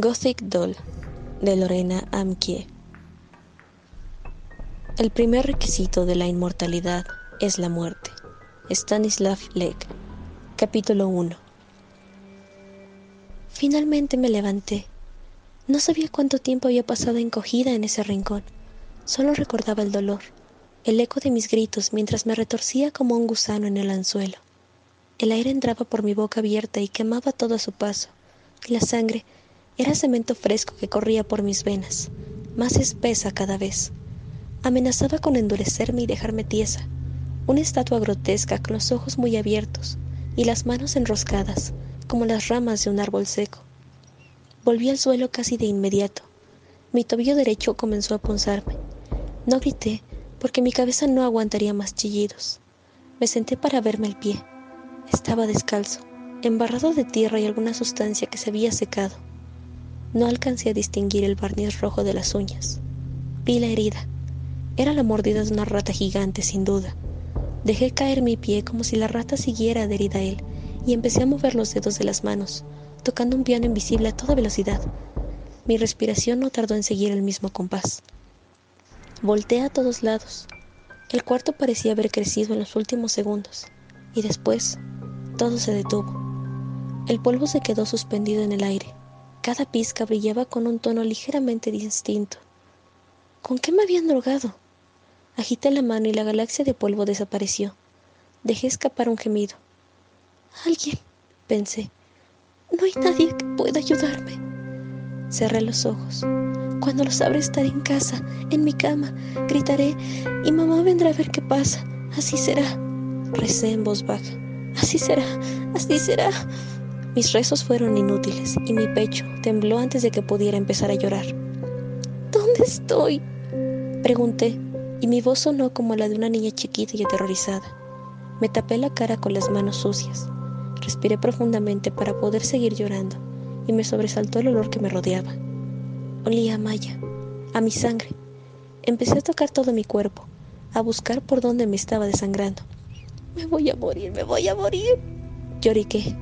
Gothic Doll de Lorena Amkie. El primer requisito de la inmortalidad es la muerte. Stanislav Lek. Capítulo 1. Finalmente me levanté. No sabía cuánto tiempo había pasado encogida en ese rincón. Solo recordaba el dolor, el eco de mis gritos mientras me retorcía como un gusano en el anzuelo. El aire entraba por mi boca abierta y quemaba todo a su paso, la sangre era cemento fresco que corría por mis venas, más espesa cada vez. Amenazaba con endurecerme y dejarme tiesa, una estatua grotesca con los ojos muy abiertos y las manos enroscadas, como las ramas de un árbol seco. Volví al suelo casi de inmediato. Mi tobillo derecho comenzó a punzarme. No grité, porque mi cabeza no aguantaría más chillidos. Me senté para verme el pie. Estaba descalzo, embarrado de tierra y alguna sustancia que se había secado. No alcancé a distinguir el barniz rojo de las uñas. Vi la herida. Era la mordida de una rata gigante, sin duda. Dejé caer mi pie como si la rata siguiera adherida a él y empecé a mover los dedos de las manos, tocando un piano invisible a toda velocidad. Mi respiración no tardó en seguir el mismo compás. Volté a todos lados. El cuarto parecía haber crecido en los últimos segundos, y después todo se detuvo. El polvo se quedó suspendido en el aire. Cada pizca brillaba con un tono ligeramente distinto. ¿Con qué me habían drogado? Agité la mano y la galaxia de polvo desapareció. Dejé escapar un gemido. Alguien, pensé. No hay nadie que pueda ayudarme. Cerré los ojos. Cuando los abra estaré en casa, en mi cama. Gritaré y mamá vendrá a ver qué pasa. Así será. Recé en voz baja. Así será, así será. Mis rezos fueron inútiles y mi pecho tembló antes de que pudiera empezar a llorar. ¿Dónde estoy? Pregunté y mi voz sonó como la de una niña chiquita y aterrorizada. Me tapé la cara con las manos sucias. Respiré profundamente para poder seguir llorando y me sobresaltó el olor que me rodeaba. Olía a Maya, a mi sangre. Empecé a tocar todo mi cuerpo, a buscar por dónde me estaba desangrando. Me voy a morir, me voy a morir. Lloriqué.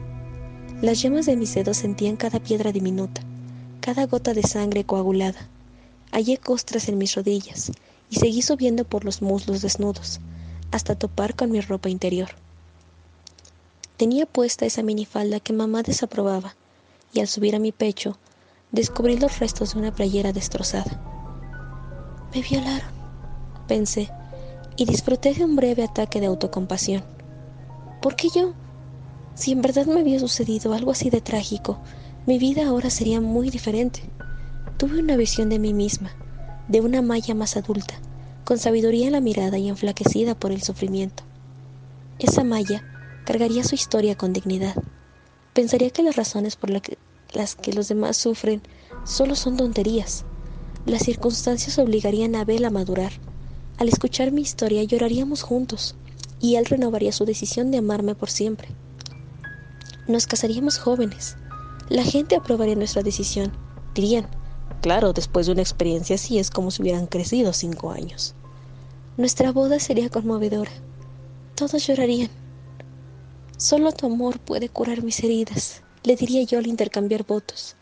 Las yemas de mis dedos sentían cada piedra diminuta, cada gota de sangre coagulada. Hallé costras en mis rodillas y seguí subiendo por los muslos desnudos, hasta topar con mi ropa interior. Tenía puesta esa minifalda que mamá desaprobaba, y al subir a mi pecho, descubrí los restos de una playera destrozada. Me violaron, pensé, y disfruté de un breve ataque de autocompasión. ¿Por qué yo? Si en verdad me había sucedido algo así de trágico, mi vida ahora sería muy diferente. Tuve una visión de mí misma, de una Maya más adulta, con sabiduría en la mirada y enflaquecida por el sufrimiento. Esa Maya cargaría su historia con dignidad. Pensaría que las razones por las que los demás sufren solo son tonterías. Las circunstancias obligarían a Abel a madurar al escuchar mi historia lloraríamos juntos y él renovaría su decisión de amarme por siempre. Nos casaríamos jóvenes. La gente aprobaría nuestra decisión. Dirían, claro, después de una experiencia así es como si hubieran crecido cinco años. Nuestra boda sería conmovedora. Todos llorarían. Solo tu amor puede curar mis heridas, le diría yo al intercambiar votos.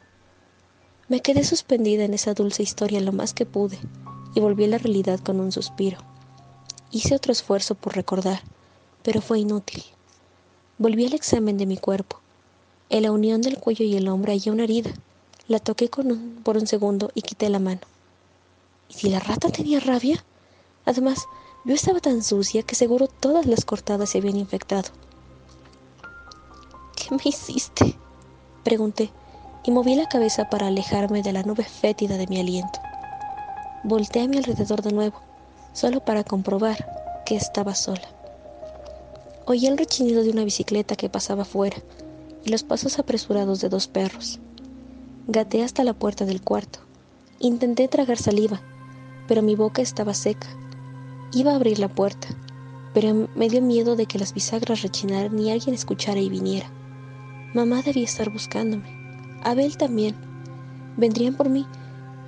Me quedé suspendida en esa dulce historia lo más que pude y volví a la realidad con un suspiro. Hice otro esfuerzo por recordar, pero fue inútil. Volví al examen de mi cuerpo. En la unión del cuello y el hombro hallé una herida. La toqué por un segundo y quité la mano. ¿Y si la rata tenía rabia? Además, yo estaba tan sucia que seguro todas las cortadas se habían infectado. ¿Qué me hiciste? Pregunté, y moví la cabeza para alejarme de la nube fétida de mi aliento. Volté a mi alrededor de nuevo, solo para comprobar que estaba sola. Oí el rechinido de una bicicleta que pasaba fuera y los pasos apresurados de dos perros. Gaté hasta la puerta del cuarto. Intenté tragar saliva, pero mi boca estaba seca. Iba a abrir la puerta, pero me dio miedo de que las bisagras rechinaran y alguien escuchara y viniera. Mamá debía estar buscándome. Abel también. Vendrían por mí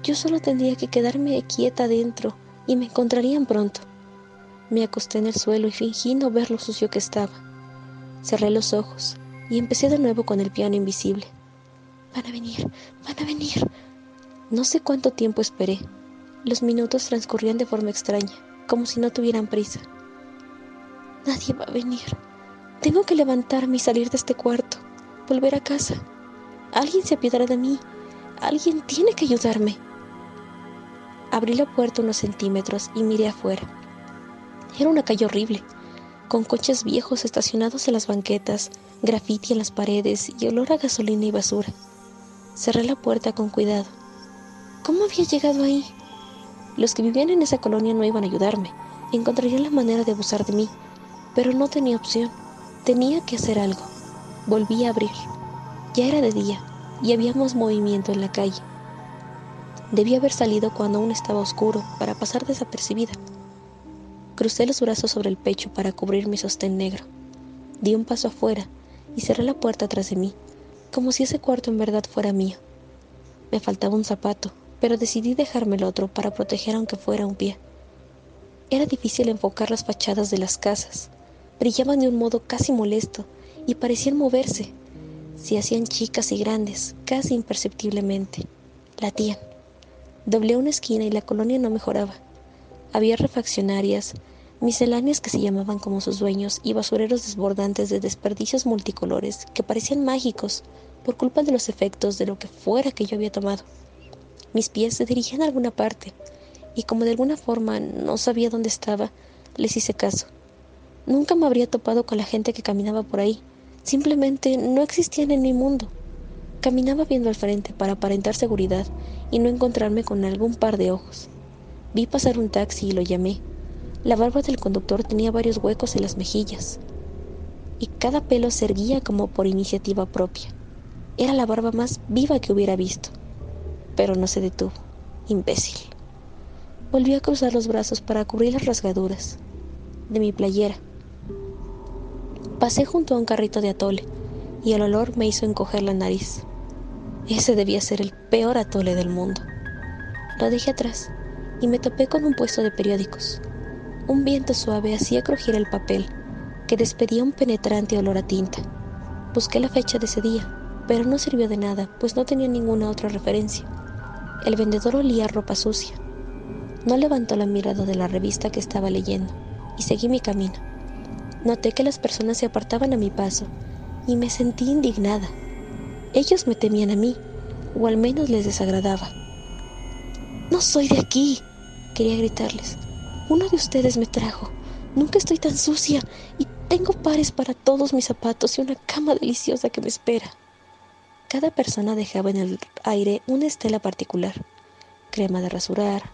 yo solo tendría que quedarme quieta dentro y me encontrarían pronto. Me acosté en el suelo y fingí no ver lo sucio que estaba. Cerré los ojos y empecé de nuevo con el piano invisible. Van a venir, van a venir. No sé cuánto tiempo esperé. Los minutos transcurrían de forma extraña, como si no tuvieran prisa. Nadie va a venir. Tengo que levantarme y salir de este cuarto, volver a casa. Alguien se apiadará de mí. Alguien tiene que ayudarme. Abrí la puerta unos centímetros y miré afuera. Era una calle horrible, con coches viejos estacionados en las banquetas, grafiti en las paredes y olor a gasolina y basura. Cerré la puerta con cuidado. ¿Cómo había llegado ahí? Los que vivían en esa colonia no iban a ayudarme. Encontrarían la manera de abusar de mí, pero no tenía opción. Tenía que hacer algo. Volví a abrir. Ya era de día y había más movimiento en la calle. Debí haber salido cuando aún estaba oscuro para pasar desapercibida. Crucé los brazos sobre el pecho para cubrir mi sostén negro. Di un paso afuera y cerré la puerta tras de mí, como si ese cuarto en verdad fuera mío. Me faltaba un zapato, pero decidí dejarme el otro para proteger aunque fuera un pie. Era difícil enfocar las fachadas de las casas. Brillaban de un modo casi molesto y parecían moverse. Se hacían chicas y grandes, casi imperceptiblemente. Latían. Doblé una esquina y la colonia no mejoraba. Había refaccionarias, misceláneas que se llamaban como sus dueños y basureros desbordantes de desperdicios multicolores que parecían mágicos por culpa de los efectos de lo que fuera que yo había tomado. Mis pies se dirigían a alguna parte y como de alguna forma no sabía dónde estaba, les hice caso. Nunca me habría topado con la gente que caminaba por ahí. Simplemente no existían en mi mundo. Caminaba viendo al frente para aparentar seguridad y no encontrarme con algún par de ojos. Vi pasar un taxi y lo llamé. La barba del conductor tenía varios huecos en las mejillas y cada pelo se erguía como por iniciativa propia. Era la barba más viva que hubiera visto. Pero no se detuvo. Imbécil. Volví a cruzar los brazos para cubrir las rasgaduras de mi playera. Pasé junto a un carrito de atole y el olor me hizo encoger la nariz. Ese debía ser el peor atole del mundo. Lo dejé atrás y me topé con un puesto de periódicos. Un viento suave hacía crujir el papel, que despedía un penetrante olor a tinta. Busqué la fecha de ese día, pero no sirvió de nada, pues no tenía ninguna otra referencia. El vendedor olía ropa sucia. No levantó la mirada de la revista que estaba leyendo y seguí mi camino. Noté que las personas se apartaban a mi paso y me sentí indignada. Ellos me temían a mí, o al menos les desagradaba. No soy de aquí, quería gritarles. Uno de ustedes me trajo. Nunca estoy tan sucia y tengo pares para todos mis zapatos y una cama deliciosa que me espera. Cada persona dejaba en el aire una estela particular. Crema de rasurar,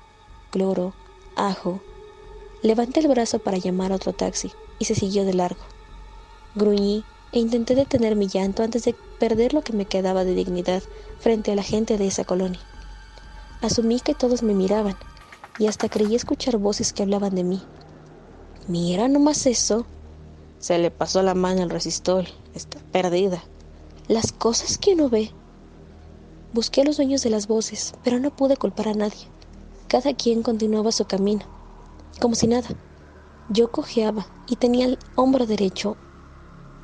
cloro, ajo. Levanté el brazo para llamar a otro taxi y se siguió de largo. Gruñí e intenté detener mi llanto antes de perder lo que me quedaba de dignidad frente a la gente de esa colonia. Asumí que todos me miraban y hasta creí escuchar voces que hablaban de mí. Mira nomás eso. Se le pasó la mano al resistol. Está perdida. Las cosas que uno ve. Busqué a los dueños de las voces, pero no pude culpar a nadie. Cada quien continuaba su camino, como si nada. Yo cojeaba y tenía el hombro derecho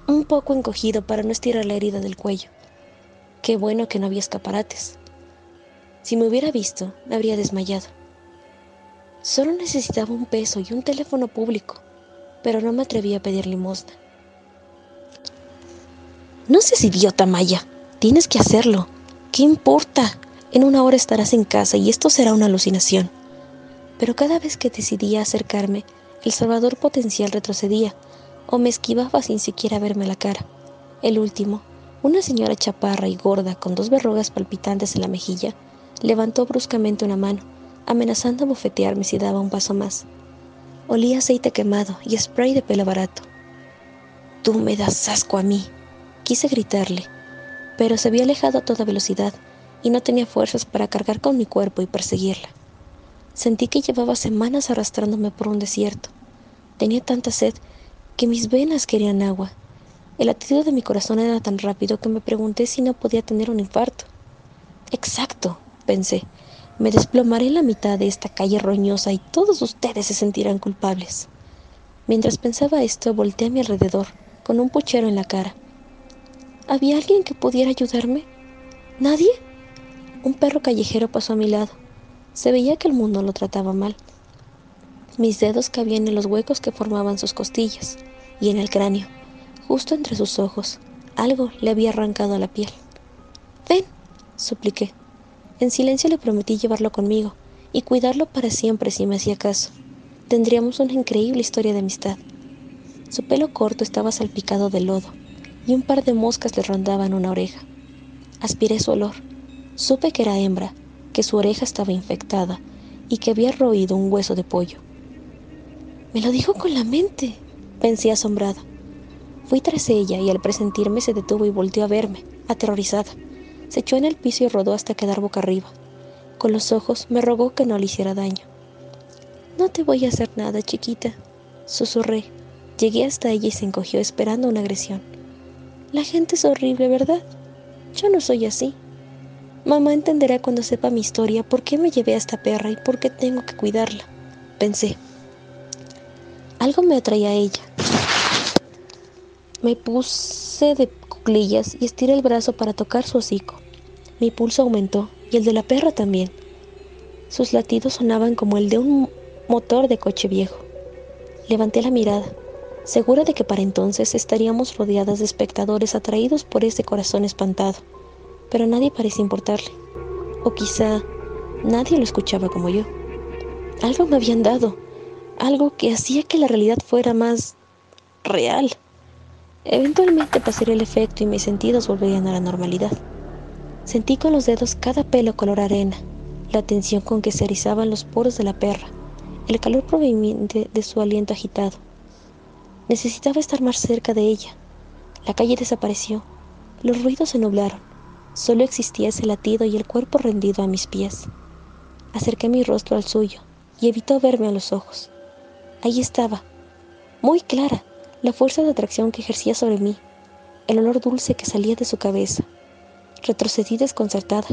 un poco encogido para no estirar la herida del cuello. Qué bueno que no había escaparates. Si me hubiera visto, me habría desmayado. Solo necesitaba un peso y un teléfono público, pero no me atreví a pedir limosna. No seas idiota, Maya. Tienes que hacerlo. ¿Qué importa? En una hora estarás en casa y esto será una alucinación. Pero cada vez que decidía acercarme, el salvador potencial retrocedía o me esquivaba sin siquiera verme la cara. El último, una señora chaparra y gorda con dos verrugas palpitantes en la mejilla, Levantó bruscamente una mano, amenazando a bofetearme si daba un paso más. Olía aceite quemado y spray de pelo barato. Tú me das asco a mí. Quise gritarle, pero se había alejado a toda velocidad y no tenía fuerzas para cargar con mi cuerpo y perseguirla. Sentí que llevaba semanas arrastrándome por un desierto. Tenía tanta sed que mis venas querían agua. El latido de mi corazón era tan rápido que me pregunté si no podía tener un infarto. Exacto, pensé. Me desplomaré en la mitad de esta calle roñosa y todos ustedes se sentirán culpables. Mientras pensaba esto, volteé a mi alrededor, con un puchero en la cara. ¿Había alguien que pudiera ayudarme? ¿Nadie? Un perro callejero pasó a mi lado. Se veía que el mundo lo trataba mal. Mis dedos cabían en los huecos que formaban sus costillas y en el cráneo, justo entre sus ojos. Algo le había arrancado la piel. Ven, supliqué. En silencio le prometí llevarlo conmigo y cuidarlo para siempre si me hacía caso. Tendríamos una increíble historia de amistad. Su pelo corto estaba salpicado de lodo y un par de moscas le rondaban una oreja. Aspiré su olor. Supe que era hembra, que su oreja estaba infectada y que había roído un hueso de pollo. Me lo dijo con la mente, pensé asombrada. Fui tras ella y al presentirme se detuvo y volteó a verme, aterrorizada. Se echó en el piso y rodó hasta quedar boca arriba. Con los ojos me rogó que no le hiciera daño. No te voy a hacer nada, chiquita, susurré. Llegué hasta ella y se encogió esperando una agresión. La gente es horrible, ¿verdad? Yo no soy así. Mamá entenderá cuando sepa mi historia por qué me llevé a esta perra y por qué tengo que cuidarla, pensé. Algo me atraía a ella. Me puse de cuclillas y estiré el brazo para tocar su hocico. Mi pulso aumentó y el de la perra también. Sus latidos sonaban como el de un motor de coche viejo. Levanté la mirada, segura de que para entonces estaríamos rodeadas de espectadores atraídos por ese corazón espantado, pero nadie parecía importarle. O quizá nadie lo escuchaba como yo. Algo me habían dado, algo que hacía que la realidad fuera más real. Eventualmente pasaría el efecto y mis sentidos volverían a la normalidad. Sentí con los dedos cada pelo color arena, la tensión con que se erizaban los poros de la perra, el calor proveniente de su aliento agitado. Necesitaba estar más cerca de ella. La calle desapareció, los ruidos se nublaron, solo existía ese latido y el cuerpo rendido a mis pies. Acerqué mi rostro al suyo y evitó verme a los ojos. Ahí estaba, muy clara, la fuerza de atracción que ejercía sobre mí, el olor dulce que salía de su cabeza. Retrocedí desconcertada.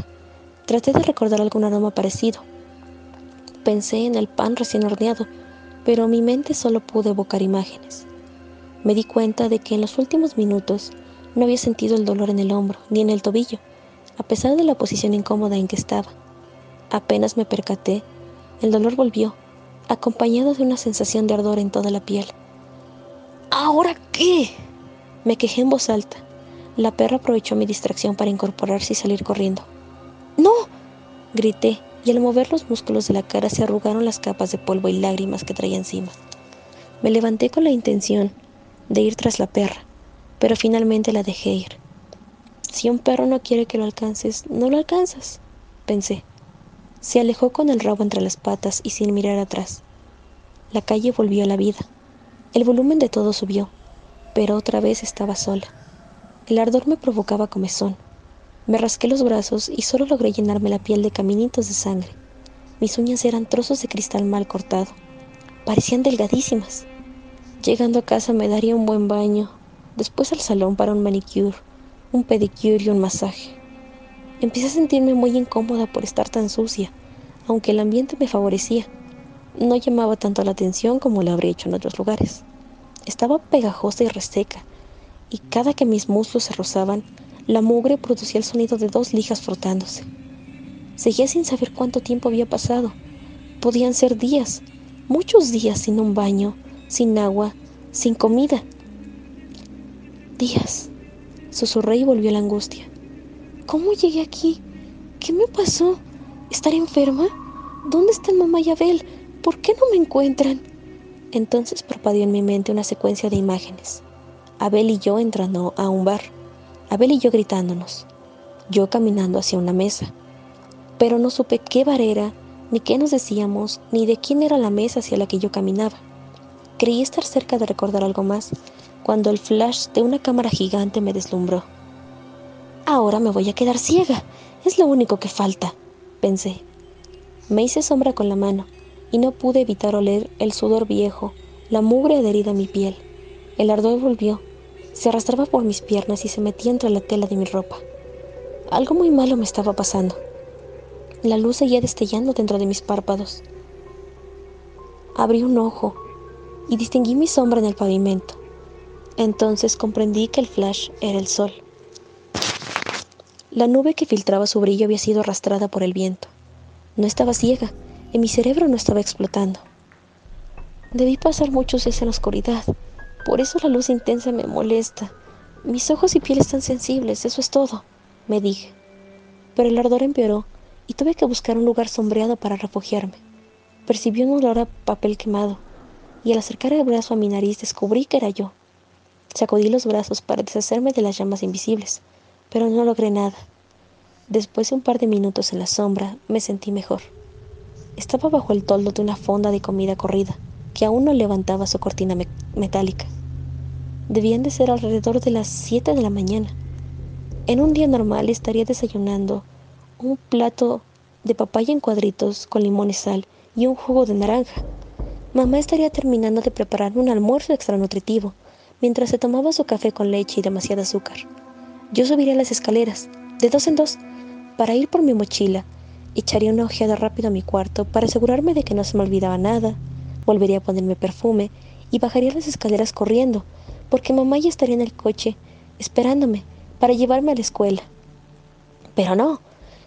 Traté de recordar algún aroma parecido. Pensé en el pan recién horneado, pero mi mente solo pudo evocar imágenes. Me di cuenta de que en los últimos minutos no había sentido el dolor en el hombro ni en el tobillo, a pesar de la posición incómoda en que estaba. Apenas me percaté, el dolor volvió acompañado de una sensación de ardor en toda la piel. ¿Ahora qué? Me quejé en voz alta. La perra aprovechó mi distracción para incorporarse y salir corriendo. ¡No! grité, y al mover los músculos de la cara se arrugaron las capas de polvo y lágrimas que traía encima. Me levanté con la intención de ir tras la perra, pero finalmente la dejé ir. Si un perro no quiere que lo alcances, no lo alcanzas, pensé. Se alejó con el rabo entre las patas y sin mirar atrás. La calle volvió a la vida. El volumen de todo subió, pero otra vez estaba sola. El ardor me provocaba comezón. Me rasqué los brazos y solo logré llenarme la piel de caminitos de sangre. Mis uñas eran trozos de cristal mal cortado. Parecían delgadísimas. Llegando a casa me daría un buen baño, después al salón para un manicure, un pedicure y un masaje. Empecé a sentirme muy incómoda por estar tan sucia, aunque el ambiente me favorecía. No llamaba tanto la atención como lo habría hecho en otros lugares. Estaba pegajosa y reseca, y cada que mis muslos se rozaban, la mugre producía el sonido de dos lijas frotándose. Seguía sin saber cuánto tiempo había pasado. Podían ser días, muchos días sin un baño, sin agua, sin comida. Días. Susurré y volvió la angustia. ¿Cómo llegué aquí? ¿Qué me pasó? ¿Estar enferma? ¿Dónde están mamá y Abel? ¿Por qué no me encuentran? Entonces parpadeó en mi mente una secuencia de imágenes. Abel y yo entrando a un bar. Abel y yo gritándonos. Yo caminando hacia una mesa. Pero no supe qué bar era, ni qué nos decíamos, ni de quién era la mesa hacia la que yo caminaba. Creí estar cerca de recordar algo más, cuando el flash de una cámara gigante me deslumbró. Ahora me voy a quedar ciega. Es lo único que falta, pensé. Me hice sombra con la mano y no pude evitar oler el sudor viejo, la mugre adherida a mi piel. El ardor volvió, se arrastraba por mis piernas y se metía entre la tela de mi ropa. Algo muy malo me estaba pasando. La luz seguía destellando dentro de mis párpados. Abrí un ojo y distinguí mi sombra en el pavimento. Entonces comprendí que el flash era el sol. La nube que filtraba su brillo había sido arrastrada por el viento. No estaba ciega, y mi cerebro no estaba explotando. Debí pasar muchos días en la oscuridad, por eso la luz intensa me molesta. Mis ojos y piel están sensibles, eso es todo, me dije. Pero el ardor empeoró y tuve que buscar un lugar sombreado para refugiarme. Percibí un olor a papel quemado y al acercar el brazo a mi nariz descubrí que era yo. Sacudí los brazos para deshacerme de las llamas invisibles, pero no logré nada. Después de un par de minutos en la sombra, me sentí mejor. Estaba bajo el toldo de una fonda de comida corrida, que aún no levantaba su cortina metálica. Debían de ser alrededor de las 7 de la mañana. En un día normal estaría desayunando un plato de papaya en cuadritos con limón y sal y un jugo de naranja. Mamá estaría terminando de preparar un almuerzo extra nutritivo, mientras se tomaba su café con leche y demasiado azúcar. Yo subiría las escaleras, de dos en dos, para ir por mi mochila. Echaría una ojeada rápido a mi cuarto para asegurarme de que no se me olvidaba nada. Volvería a ponerme perfume y bajaría las escaleras corriendo, porque mamá ya estaría en el coche, esperándome, para llevarme a la escuela. Pero no,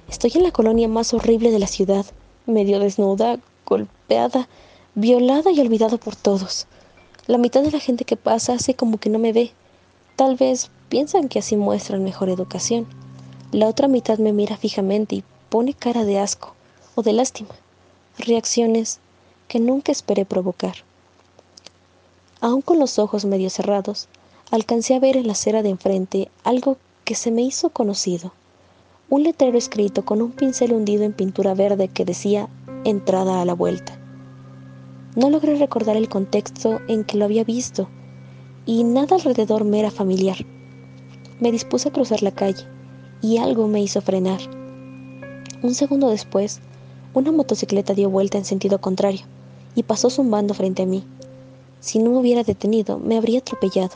estoy en la colonia más horrible de la ciudad, medio desnuda, golpeada, violada y olvidada por todos. La mitad de la gente que pasa hace como que no me ve. Tal vez piensan que así muestran mejor educación. La otra mitad me mira fijamente y pone cara de asco o de lástima. Reacciones que nunca esperé provocar. Aún con los ojos medio cerrados, alcancé a ver en la acera de enfrente algo que se me hizo conocido. Un letrero escrito con un pincel hundido en pintura verde que decía entrada a la vuelta. No logré recordar el contexto en que lo había visto, y nada alrededor me era familiar. Me dispuse a cruzar la calle, y algo me hizo frenar. Un segundo después, una motocicleta dio vuelta en sentido contrario, y pasó zumbando frente a mí. Si no me hubiera detenido, me habría atropellado.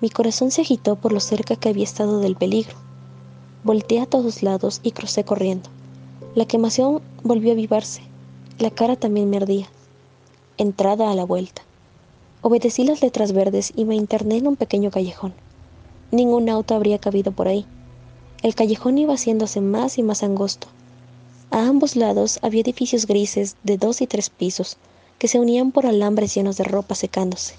Mi corazón se agitó por lo cerca que había estado del peligro. Volteé a todos lados y crucé corriendo. La quemación volvió a avivarse. La cara también me ardía entrada a la vuelta. Obedecí las letras verdes y me interné en un pequeño callejón. Ningún auto habría cabido por ahí. El callejón iba haciéndose más y más angosto. A ambos lados había edificios grises de dos y tres pisos que se unían por alambres llenos de ropa secándose.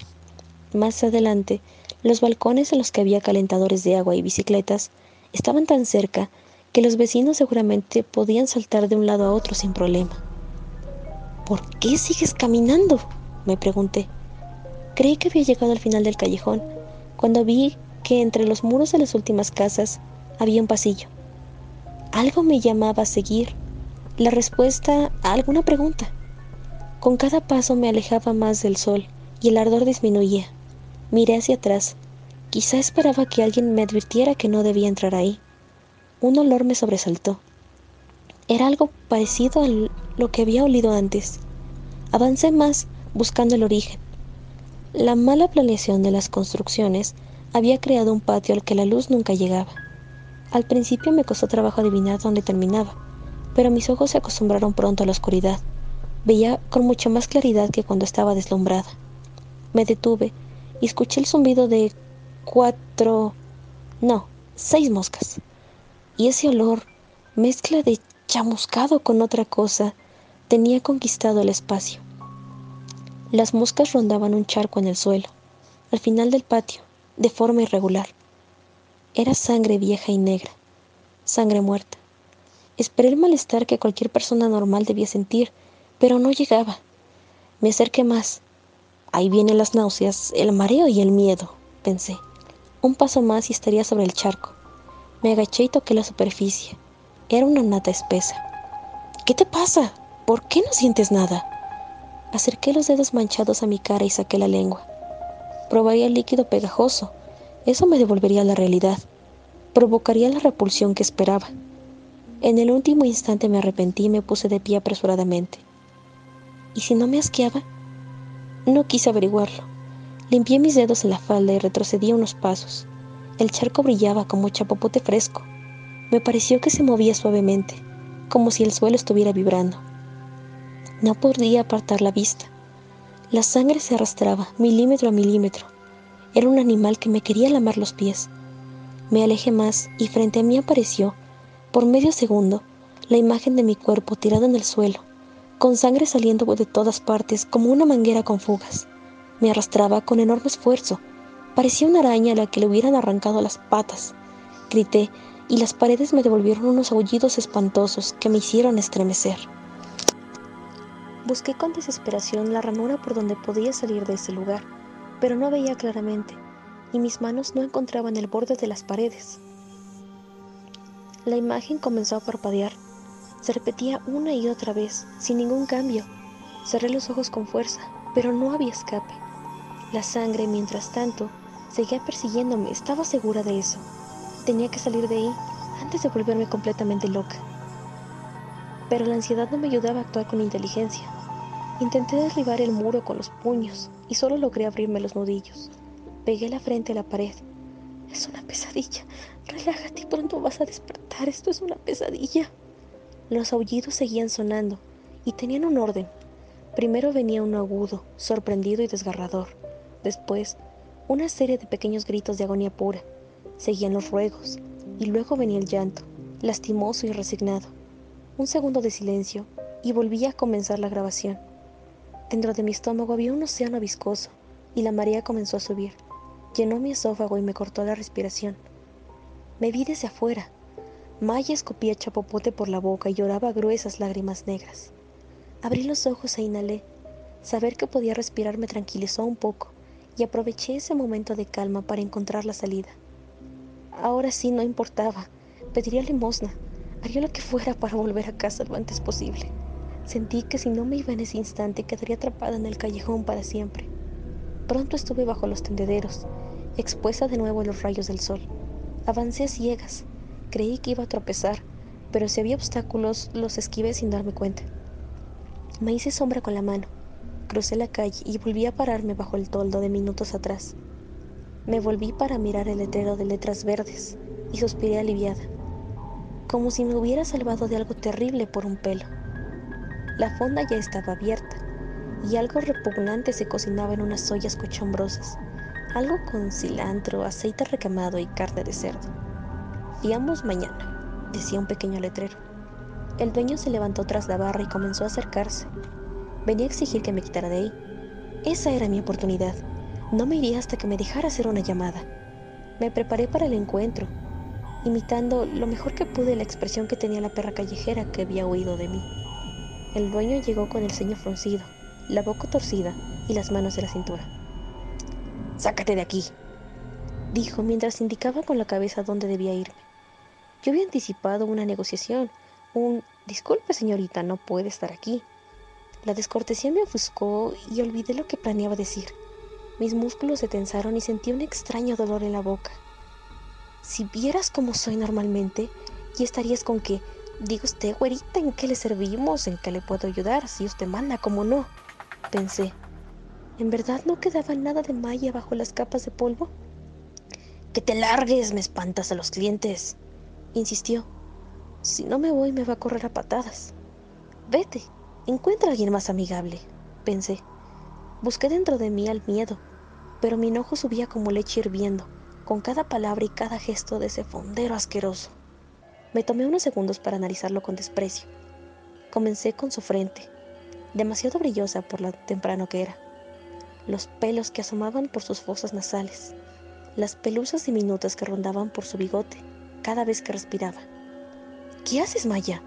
Más adelante, los balcones en los que había calentadores de agua y bicicletas estaban tan cerca que los vecinos seguramente podían saltar de un lado a otro sin problema. ¿Por qué sigues caminando? me pregunté. Creí que había llegado al final del callejón, cuando vi que entre los muros de las últimas casas había un pasillo. Algo me llamaba a seguir, la respuesta a alguna pregunta. Con cada paso me alejaba más del sol y el ardor disminuía. Miré hacia atrás. Quizá esperaba que alguien me advirtiera que no debía entrar ahí. Un olor me sobresaltó. Era algo parecido a lo que había olido antes. Avancé más buscando el origen. La mala planeación de las construcciones había creado un patio al que la luz nunca llegaba. Al principio me costó trabajo adivinar dónde terminaba, pero mis ojos se acostumbraron pronto a la oscuridad. Veía con mucha más claridad que cuando estaba deslumbrada. Me detuve y escuché el zumbido de cuatro... no, seis moscas. Y ese olor, mezcla de chamuscado con otra cosa, tenía conquistado el espacio. Las moscas rondaban un charco en el suelo, al final del patio, de forma irregular. Era sangre vieja y negra, sangre muerta. Esperé el malestar que cualquier persona normal debía sentir, pero no llegaba. Me acerqué más. Ahí vienen las náuseas, el mareo y el miedo, pensé. Un paso más y estaría sobre el charco. Me agaché y toqué la superficie. Era una nata espesa. ¿Qué te pasa? ¿Por qué no sientes nada? Acerqué los dedos manchados a mi cara y saqué la lengua. Probaría el líquido pegajoso. Eso me devolvería a la realidad. Provocaría la repulsión que esperaba. En el último instante me arrepentí y me puse de pie apresuradamente. ¿Y si no me asqueaba? No quise averiguarlo. Limpié mis dedos en la falda y retrocedí unos pasos. El charco brillaba como chapopote fresco. Me pareció que se movía suavemente, como si el suelo estuviera vibrando. No podía apartar la vista. La sangre se arrastraba milímetro a milímetro. Era un animal que me quería lamar los pies. Me alejé más y frente a mí apareció, Por medio segundo, la imagen de mi cuerpo tirado en el suelo, con sangre saliendo de todas partes como una manguera con fugas. Me arrastraba con enorme esfuerzo. Parecía una araña a la que le hubieran arrancado las patas. Grité y las paredes me devolvieron unos aullidos espantosos que me hicieron estremecer. Busqué con desesperación la ranura por donde podía salir de ese lugar, pero no veía claramente, y mis manos no encontraban el borde de las paredes. La imagen comenzó a parpadear. Se repetía una y otra vez, sin ningún cambio. Cerré los ojos con fuerza, pero no había escape. La sangre, mientras tanto, seguía persiguiéndome, estaba segura de eso. Tenía que salir de ahí antes de volverme completamente loca. Pero la ansiedad no me ayudaba a actuar con inteligencia. Intenté derribar el muro con los puños y solo logré abrirme los nudillos. Pegué la frente a la pared. Es una pesadilla. Relájate y pronto vas a despertar. Esto es una pesadilla. Los aullidos seguían sonando y tenían un orden. Primero venía uno agudo, sorprendido y desgarrador. Después, una serie de pequeños gritos de agonía pura. Seguían los ruegos, y luego venía el llanto, lastimoso y resignado. Un segundo de silencio, y volvía a comenzar la grabación. Dentro de mi estómago había un océano viscoso, y la marea comenzó a subir. Llenó mi esófago y me cortó la respiración. Me vi desde afuera. Maya escupía chapopote por la boca y lloraba gruesas lágrimas negras. Abrí los ojos e inhalé. Saber que podía respirar me tranquilizó un poco y aproveché ese momento de calma para encontrar la salida. Ahora sí no importaba. Pediría limosna. Haría lo que fuera para volver a casa lo antes posible. Sentí que si no me iba en ese instante quedaría atrapada en el callejón para siempre. Pronto estuve bajo los tendederos, expuesta de nuevo a los rayos del sol. Avancé a ciegas. Creí que iba a tropezar, pero si había obstáculos los esquivé sin darme cuenta. Me hice sombra con la mano. Crucé la calle y volví a pararme bajo el toldo de minutos atrás. Me volví para mirar el letrero de letras verdes y suspiré aliviada, como si me hubiera salvado de algo terrible por un pelo. La fonda ya estaba abierta y algo repugnante se cocinaba en unas ollas cochombrosas, algo con cilantro, aceite recamado y carne de cerdo. Fiamos mañana, decía un pequeño letrero. El dueño se levantó tras la barra y comenzó a acercarse. Venía a exigir que me quitara de ahí. Esa era mi oportunidad. No me iría hasta que me dejara hacer una llamada. Me preparé para el encuentro, imitando lo mejor que pude la expresión que tenía la perra callejera que había oído de mí. El dueño llegó con el ceño fruncido, la boca torcida y las manos de la cintura. Sácate de aquí, dijo mientras indicaba con la cabeza dónde debía irme. Yo había anticipado una negociación, un disculpe señorita, no puede estar aquí. La descortesía me ofuscó y olvidé lo que planeaba decir. Mis músculos se tensaron y sentí un extraño dolor en la boca. Si vieras cómo soy normalmente, y estarías con que, digo usted, güerita, ¿en qué le servimos? ¿En qué le puedo ayudar? Si usted manda, ¿cómo no? Pensé. ¿En verdad no quedaba nada de malla bajo las capas de polvo? Que te largues, me espantas a los clientes, insistió. Si no me voy, me va a correr a patadas. Vete, encuentra a alguien más amigable, pensé. Busqué dentro de mí al miedo, pero mi enojo subía como leche hirviendo, con cada palabra y cada gesto de ese fondero asqueroso. Me tomé unos segundos para analizarlo con desprecio. Comencé con su frente, demasiado brillosa por lo temprano que era, los pelos que asomaban por sus fosas nasales, las pelusas diminutas que rondaban por su bigote cada vez que respiraba. ¿Qué haces, Maya?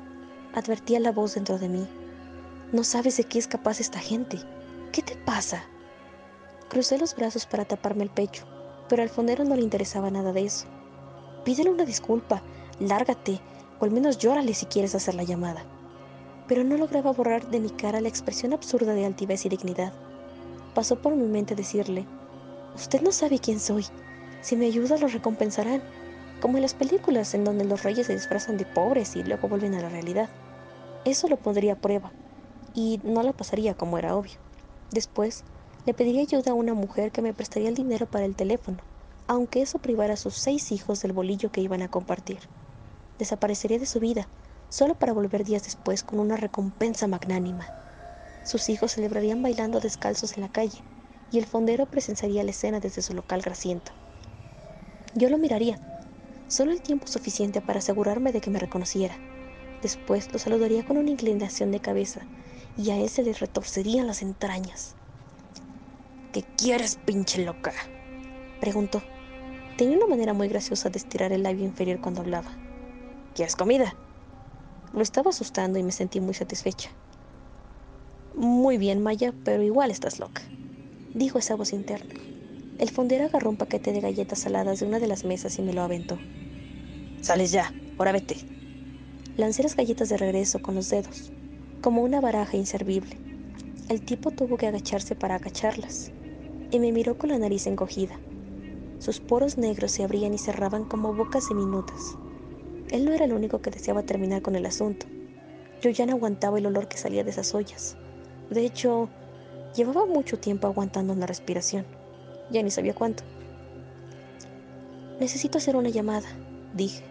advertía la voz dentro de mí. No sabes de qué es capaz esta gente. ¿Qué te pasa? Crucé los brazos para taparme el pecho, pero al fondero no le interesaba nada de eso. Pídele una disculpa, lárgate, o al menos llórale si quieres hacer la llamada. Pero no lograba borrar de mi cara la expresión absurda de altivez y dignidad. Pasó por mi mente decirle, usted no sabe quién soy. Si me ayuda lo recompensarán, como en las películas en donde los reyes se disfrazan de pobres y luego vuelven a la realidad. Eso lo pondría a prueba, y no lo pasaría como era obvio. Después, le pediría ayuda a una mujer que me prestaría el dinero para el teléfono, aunque eso privara a sus seis hijos del bolillo que iban a compartir. Desaparecería de su vida, solo para volver días después con una recompensa magnánima. Sus hijos celebrarían bailando descalzos en la calle, y el fondero presenciaría la escena desde su local grasiento. Yo lo miraría, Solo el tiempo suficiente para asegurarme de que me reconociera. Después lo saludaría con una inclinación de cabeza y a él se le retorcerían las entrañas. ¿Qué quieres, pinche loca? preguntó. Tenía una manera muy graciosa de estirar el labio inferior cuando hablaba. ¿Quieres comida? Lo estaba asustando y me sentí muy satisfecha. Muy bien, Maya, pero igual estás loca, dijo esa voz interna. El fondero agarró un paquete de galletas saladas de una de las mesas y me lo aventó. Sales ya, ahora vete. Lancé las galletas de regreso con los dedos, como una baraja inservible. El tipo tuvo que agacharse para agacharlas, y me miró con la nariz encogida. Sus poros negros se abrían y cerraban como bocas diminutas. Él no era el único que deseaba terminar con el asunto. Yo ya no aguantaba el olor que salía de esas ollas. De hecho, llevaba mucho tiempo aguantando la respiración. Ya ni sabía cuánto. Necesito hacer una llamada, dije.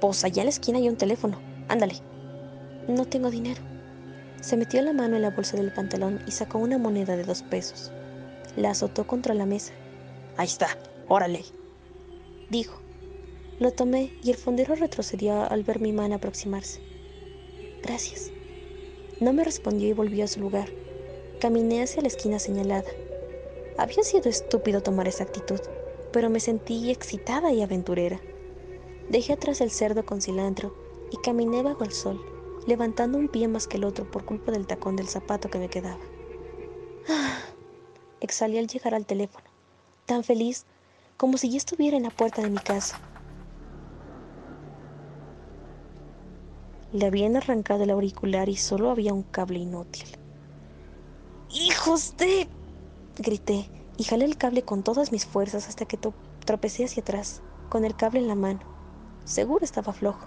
Pues allá en la esquina hay un teléfono. Ándale. No tengo dinero. Se metió la mano en la bolsa del pantalón y sacó una moneda de dos pesos. La azotó contra la mesa. Ahí está, órale. Dijo. Lo tomé y el fondero retrocedió al ver mi mano aproximarse. Gracias. No me respondió y volvió a su lugar. Caminé hacia la esquina señalada. Había sido estúpido tomar esa actitud, pero me sentí excitada y aventurera. Dejé atrás el cerdo con cilantro y caminé bajo el sol, levantando un pie más que el otro por culpa del tacón del zapato que me quedaba. Ah, exhalé al llegar al teléfono, tan feliz como si ya estuviera en la puerta de mi casa. Le habían arrancado el auricular y solo había un cable inútil. ¡Hijos de! grité y jalé el cable con todas mis fuerzas hasta que tropecé hacia atrás, con el cable en la mano. Seguro estaba flojo.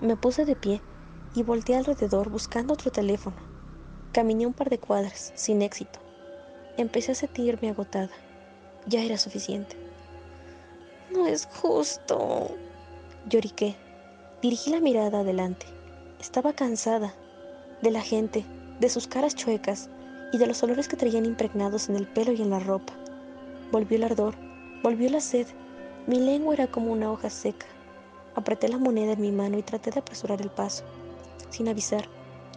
Me puse de pie y volteé alrededor buscando otro teléfono. Caminé un par de cuadras, sin éxito. Empecé a sentirme agotada. Ya era suficiente. No es justo. Lloriqué. Dirigí la mirada adelante. Estaba cansada de la gente, de sus caras chuecas y de los olores que traían impregnados en el pelo y en la ropa. Volvió el ardor, volvió la sed. Mi lengua era como una hoja seca. Apreté la moneda en mi mano y traté de apresurar el paso. Sin avisar,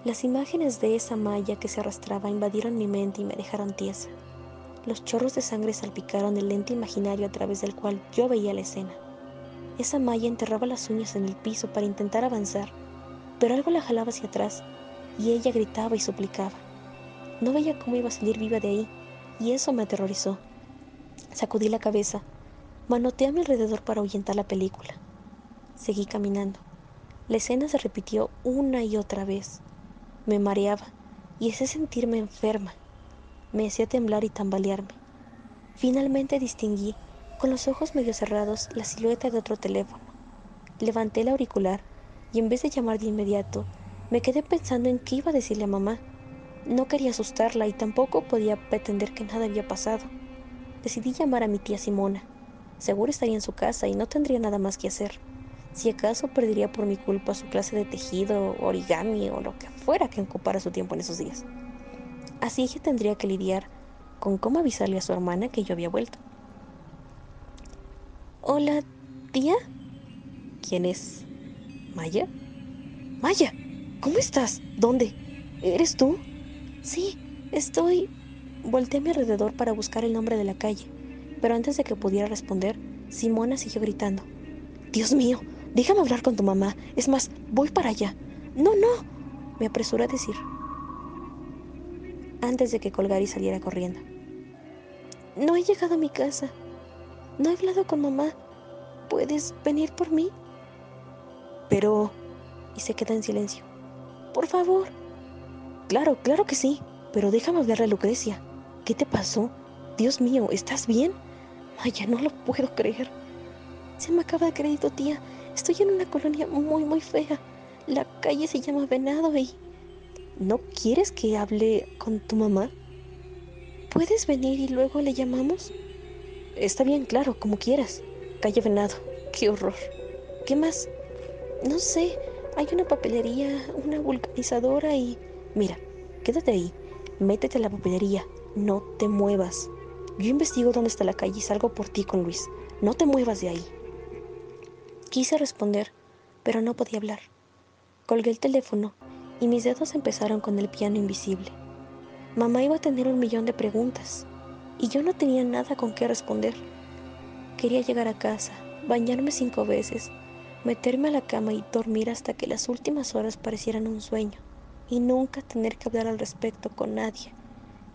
las imágenes de esa malla que se arrastraba invadieron mi mente y me dejaron tiesa. Los chorros de sangre salpicaron el lente imaginario a través del cual yo veía la escena. Esa malla enterraba las uñas en el piso para intentar avanzar, pero algo la jalaba hacia atrás y ella gritaba y suplicaba. No veía cómo iba a salir viva de ahí y eso me aterrorizó. Sacudí la cabeza, manoteé a mi alrededor para ahuyentar la película. Seguí caminando. La escena se repitió una y otra vez. Me mareaba y ese sentirme enferma. Me hacía temblar y tambalearme. Finalmente distinguí con los ojos medio cerrados la silueta de otro teléfono. Levanté el auricular y en vez de llamar de inmediato, me quedé pensando en qué iba a decirle a mamá. No quería asustarla y tampoco podía pretender que nada había pasado. Decidí llamar a mi tía Simona. Seguro estaría en su casa y no tendría nada más que hacer. Si acaso perdería por mi culpa su clase de tejido, origami o lo que fuera que ocupara su tiempo en esos días. Así que tendría que lidiar con cómo avisarle a su hermana que yo había vuelto. Hola, tía. ¿Quién es? ¿Maya? Maya, ¿cómo estás? ¿Dónde? ¿Eres tú? Sí, estoy... Volté a mi alrededor para buscar el nombre de la calle, pero antes de que pudiera responder, Simona siguió gritando. Dios mío, déjame hablar con tu mamá. Es más, voy para allá. No, no, me apresuré a decir, antes de que colgara y saliera corriendo. No he llegado a mi casa. No he hablado con mamá. ¿Puedes venir por mí? Pero... Y se queda en silencio. Por favor. Claro, claro que sí. Pero déjame hablarle a Lucrecia. ¿Qué te pasó? Dios mío, ¿estás bien? Maya, no lo puedo creer. Se me acaba de crédito, tía. Estoy en una colonia muy, muy fea. La calle se llama Venado y... ¿No quieres que hable con tu mamá? ¿Puedes venir y luego le llamamos? Está bien, claro, como quieras. Calle Venado. Qué horror. ¿Qué más? No sé. Hay una papelería, una vulcanizadora y... Mira, quédate ahí. Métete a la papelería. No te muevas. Yo investigo dónde está la calle y salgo por ti con Luis. No te muevas de ahí. Quise responder, pero no podía hablar. Colgué el teléfono y mis dedos empezaron con el piano invisible. Mamá iba a tener un millón de preguntas y yo no tenía nada con qué responder. Quería llegar a casa, bañarme cinco veces, meterme a la cama y dormir hasta que las últimas horas parecieran un sueño y nunca tener que hablar al respecto con nadie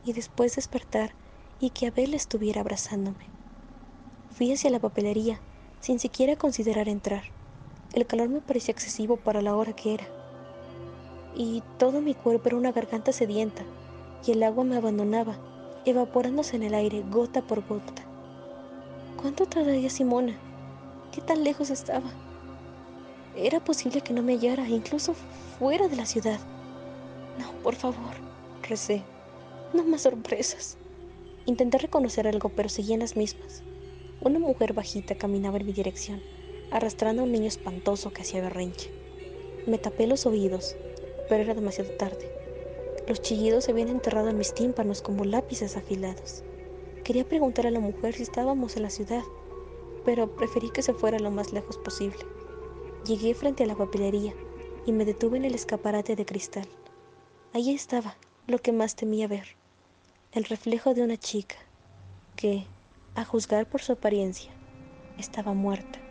y después despertar y que Abel estuviera abrazándome. Fui hacia la papelería sin siquiera considerar entrar. El calor me parecía excesivo para la hora que era. Y todo mi cuerpo era una garganta sedienta y el agua me abandonaba, evaporándose en el aire gota por gota. ¿Cuánto tardaría Simona? ¿Qué tan lejos estaba? Era posible que no me hallara, incluso fuera de la ciudad. No, por favor, recé. No más sorpresas. Intenté reconocer algo, pero seguían las mismas. Una mujer bajita caminaba en mi dirección, arrastrando a un niño espantoso que hacía berrinche. Me tapé los oídos, pero era demasiado tarde. Los chillidos se habían enterrado en mis tímpanos como lápices afilados. Quería preguntar a la mujer si estábamos en la ciudad, pero preferí que se fuera lo más lejos posible. Llegué frente a la papelería y me detuve en el escaparate de cristal. Allí estaba lo que más temía ver, el reflejo de una chica que, a juzgar por su apariencia, estaba muerta.